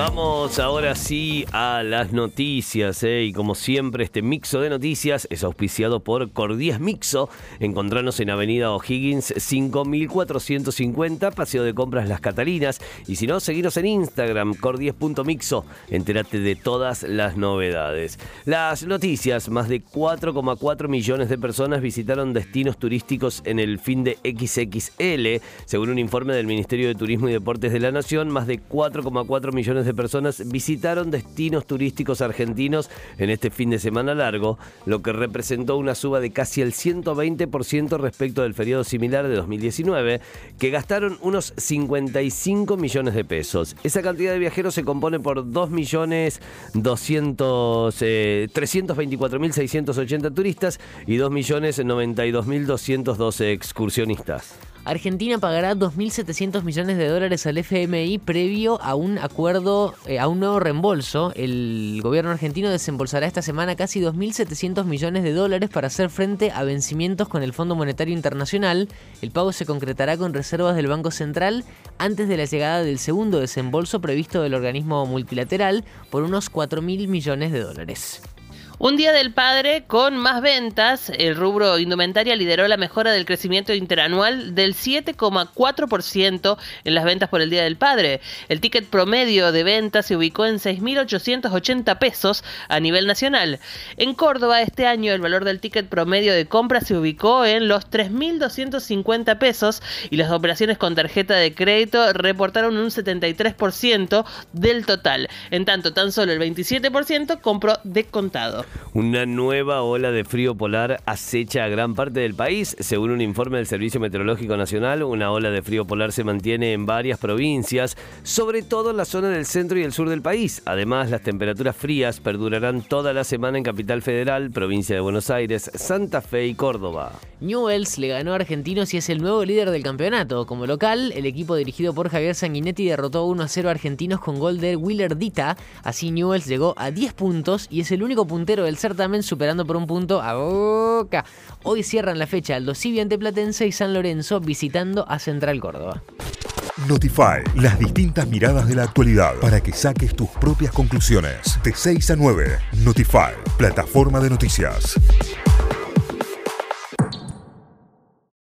Vamos ahora sí a las noticias, ¿eh? y como siempre este mixo de noticias es auspiciado por Cordías Mixo. Encontranos en Avenida O'Higgins 5450, Paseo de Compras Las Catalinas. Y si no, seguinos en Instagram, cordies.mixo. Entérate de todas las novedades. Las noticias, más de 4,4 millones de personas visitaron destinos turísticos en el fin de XXL. Según un informe del Ministerio de Turismo y Deportes de la Nación, más de 4,4 millones de personas visitaron destinos turísticos argentinos en este fin de semana largo, lo que representó una suba de casi el 120% respecto del periodo similar de 2019, que gastaron unos 55 millones de pesos. Esa cantidad de viajeros se compone por 2 millones 200, 324.680 eh, turistas y 2 millones 92.212 excursionistas. Argentina pagará 2.700 millones de dólares al FMI previo a un acuerdo, eh, a un nuevo reembolso. El gobierno argentino desembolsará esta semana casi 2.700 millones de dólares para hacer frente a vencimientos con el Fondo Monetario Internacional. El pago se concretará con reservas del Banco Central antes de la llegada del segundo desembolso previsto del organismo multilateral por unos 4.000 millones de dólares. Un día del padre con más ventas, el rubro indumentaria lideró la mejora del crecimiento interanual del 7,4% en las ventas por el Día del Padre. El ticket promedio de ventas se ubicó en 6.880 pesos a nivel nacional. En Córdoba este año el valor del ticket promedio de compra se ubicó en los 3.250 pesos y las operaciones con tarjeta de crédito reportaron un 73% del total. En tanto, tan solo el 27% compró descontado. Una nueva ola de frío polar acecha a gran parte del país. Según un informe del Servicio Meteorológico Nacional, una ola de frío polar se mantiene en varias provincias, sobre todo en la zona del centro y el sur del país. Además, las temperaturas frías perdurarán toda la semana en Capital Federal, provincia de Buenos Aires, Santa Fe y Córdoba. Newells le ganó a Argentinos y es el nuevo líder del campeonato. Como local, el equipo dirigido por Javier Sanguinetti derrotó 1 a 0 a Argentinos con gol de Willer Dita. Así Newells llegó a 10 puntos y es el único puntero del certamen, superando por un punto a Boca. Hoy cierran la fecha Aldo Civi ante Platense y San Lorenzo visitando a Central Córdoba. Notify, las distintas miradas de la actualidad para que saques tus propias conclusiones. De 6 a 9, Notify, plataforma de noticias.